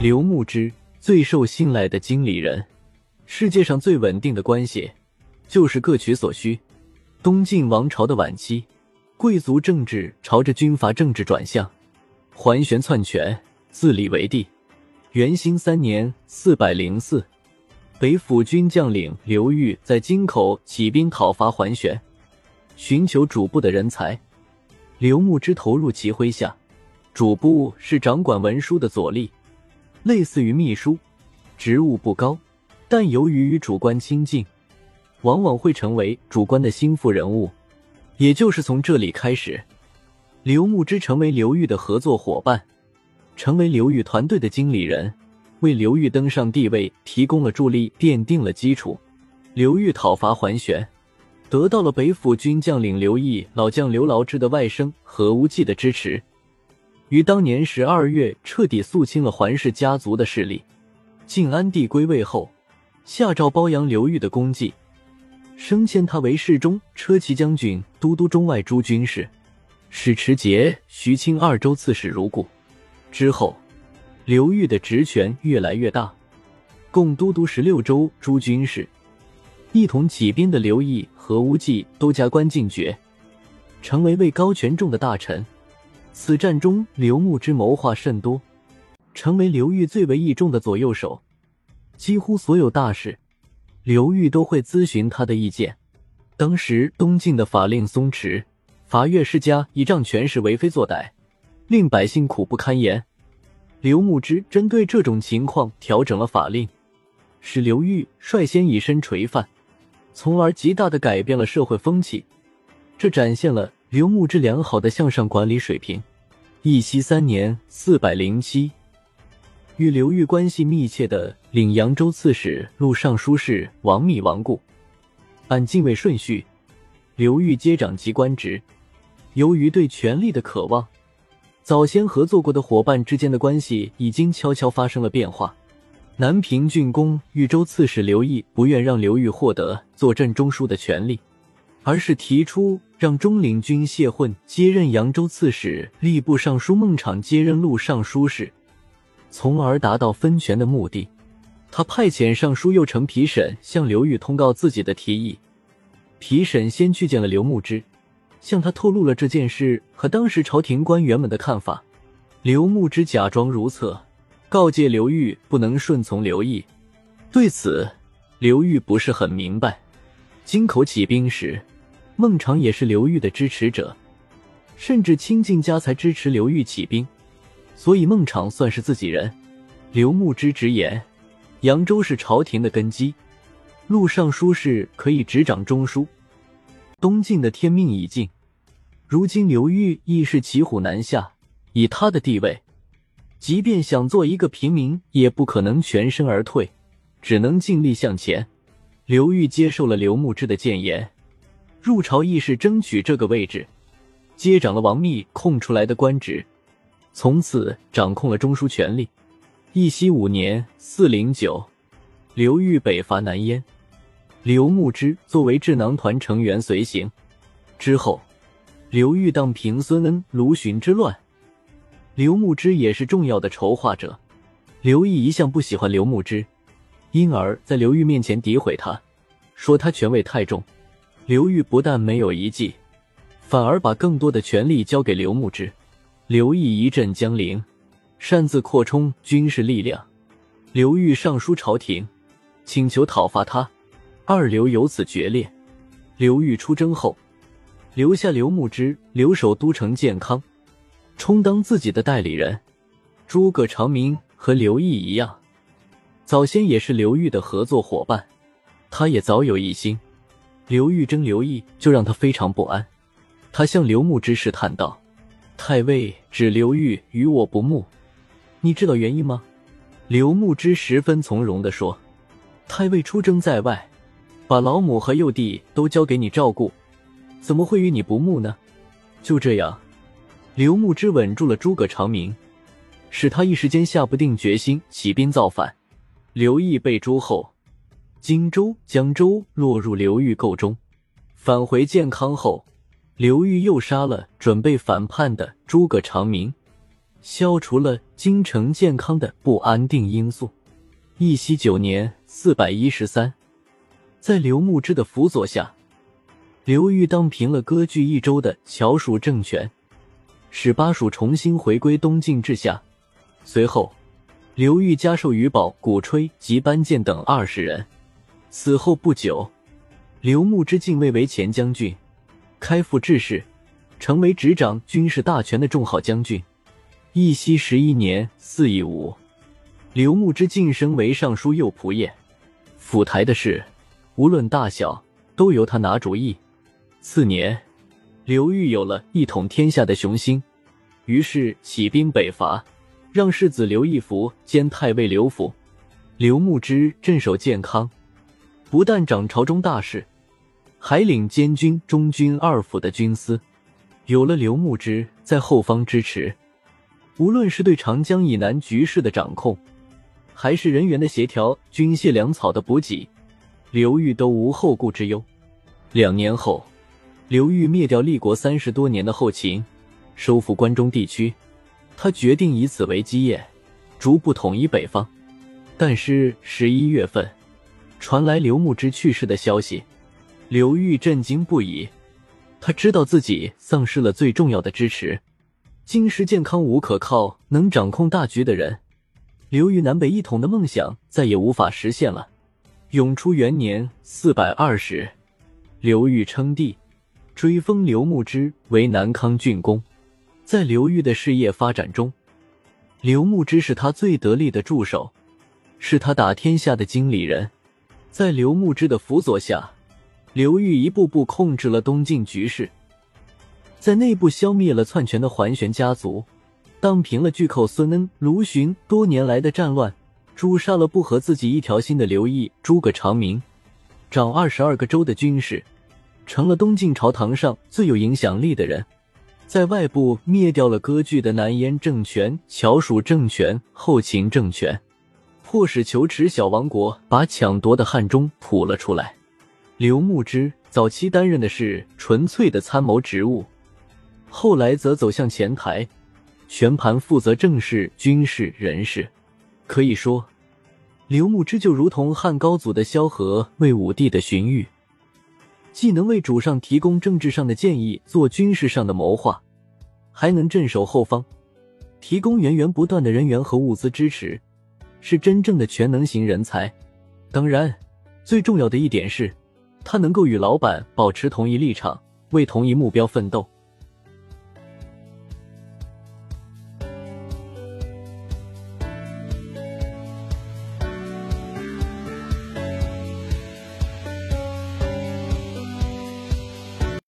刘牧之最受信赖的经理人，世界上最稳定的关系就是各取所需。东晋王朝的晚期，贵族政治朝着军阀政治转向，桓玄篡权，自立为帝。元兴三年（四百零四），北府军将领刘裕在京口起兵讨伐桓玄，寻求主簿的人才。刘牧之投入其麾下，主簿是掌管文书的左吏。类似于秘书，职务不高，但由于与主官亲近，往往会成为主官的心腹人物。也就是从这里开始，刘牧之成为刘裕的合作伙伴，成为刘裕团队的经理人，为刘裕登上帝位提供了助力，奠定了基础。刘裕讨伐桓玄，得到了北府军将领刘毅老将刘牢之的外甥何无忌的支持。于当年十二月，彻底肃清了桓氏家族的势力。晋安帝归位后，下诏褒扬刘裕的功绩，升迁他为侍中、车骑将军、都督中外诸军事，使持节、徐清二州刺史如故。之后，刘裕的职权越来越大，共都督十六州诸军事，一同起兵的刘毅、何无忌都加官进爵，成为位高权重的大臣。此战中，刘牧之谋划甚多，成为刘裕最为倚重的左右手。几乎所有大事，刘裕都会咨询他的意见。当时东晋的法令松弛，法越世家倚仗权势为非作歹，令百姓苦不堪言。刘牧之针对这种情况调整了法令，使刘裕率先以身垂范，从而极大的改变了社会风气。这展现了。刘牧之良好的向上管理水平。义熙三年（四百零七），与刘裕关系密切的领扬州刺史录尚书事王密亡故。按进位顺序，刘裕接掌其官职。由于对权力的渴望，早先合作过的伙伴之间的关系已经悄悄发生了变化。南平郡公豫州刺史刘毅不愿让刘裕获得坐镇中书的权利。而是提出让中领军谢混接任扬州刺史，吏部尚书孟昶接任录尚书事，从而达到分权的目的。他派遣尚书右丞皮审向刘裕通告自己的提议。皮审先去见了刘牧之，向他透露了这件事和当时朝廷官员们的看法。刘牧之假装如厕，告诫刘裕不能顺从刘毅。对此，刘裕不是很明白。京口起兵时。孟昶也是刘裕的支持者，甚至倾尽家财支持刘裕起兵，所以孟昶算是自己人。刘牧之直言，扬州是朝廷的根基，陆尚书事可以执掌中书。东晋的天命已尽，如今刘裕亦是骑虎难下，以他的地位，即便想做一个平民，也不可能全身而退，只能尽力向前。刘裕接受了刘牧之的谏言。入朝议事，争取这个位置，接掌了王密空出来的官职，从此掌控了中枢权力。义熙五年（四零九），刘裕北伐南燕，刘牧之作为智囊团成员随行。之后，刘裕当平孙恩、卢循之乱，刘牧之也是重要的筹划者。刘毅一向不喜欢刘牧之，因而，在刘裕面前诋毁他，说他权位太重。刘裕不但没有一计，反而把更多的权力交给刘牧之。刘毅一阵江陵，擅自扩充军事力量。刘裕上书朝廷，请求讨伐他。二刘由此决裂。刘裕出征后，留下刘牧之留守都城建康，充当自己的代理人。诸葛长明和刘毅一样，早先也是刘裕的合作伙伴，他也早有一心。刘裕征刘毅，就让他非常不安。他向刘牧之试探道：“太尉指刘裕与我不睦，你知道原因吗？”刘牧之十分从容地说：“太尉出征在外，把老母和幼弟都交给你照顾，怎么会与你不睦呢？”就这样，刘牧之稳住了诸葛长明，使他一时间下不定决心起兵造反。刘毅被诛后。荆州、江州落入刘裕构中。返回建康后，刘裕又杀了准备反叛的诸葛长明，消除了京城健康的不安定因素。义熙九年（四百一十三），在刘牧之的辅佐下，刘裕当平了割据益州的乔蜀政权，使巴蜀重新回归东晋治下。随后，刘裕加授于宝、鼓吹及班建等二十人。此后不久，刘牧之进位为前将军，开复致仕，成为执掌军事大权的重号将军。义熙十一年（四一五）。刘牧之晋升为尚书右仆射，府台的事无论大小都由他拿主意。次年，刘裕有了一统天下的雄心，于是起兵北伐，让世子刘义福兼太尉刘辅。刘牧之镇守建康，不但掌朝中大事，还领监军、中军二府的军司。有了刘牧之在后方支持，无论是对长江以南局势的掌控，还是人员的协调、军械粮草的补给，刘裕都无后顾之忧。两年后，刘裕灭掉立国三十多年的后秦，收复关中地区。他决定以此为基业，逐步统一北方。但是十一月份，传来刘牧之去世的消息，刘裕震惊不已。他知道自己丧失了最重要的支持，京师健康无可靠、能掌控大局的人。刘裕南北一统的梦想再也无法实现了。永初元年（四百二十），刘裕称帝，追封刘牧之为南康郡公。在刘裕的事业发展中，刘牧之是他最得力的助手，是他打天下的经理人。在刘牧之的辅佐下，刘裕一步步控制了东晋局势，在内部消灭了篡权的桓玄家族。荡平了巨寇孙恩、卢循多年来的战乱，诛杀了不和自己一条心的刘毅、诸葛长明，掌二十二个州的军事，成了东晋朝堂上最有影响力的人。在外部灭掉了割据的南燕政权、乔蜀政权、后秦政权，迫使求耻小王国把抢夺的汉中吐了出来。刘牧之早期担任的是纯粹的参谋职务，后来则走向前台。全盘负责政事、军事、人事，可以说，刘牧之就如同汉高祖的萧何为武帝的荀彧，既能为主上提供政治上的建议，做军事上的谋划，还能镇守后方，提供源源不断的人员和物资支持，是真正的全能型人才。当然，最重要的一点是，他能够与老板保持同一立场，为同一目标奋斗。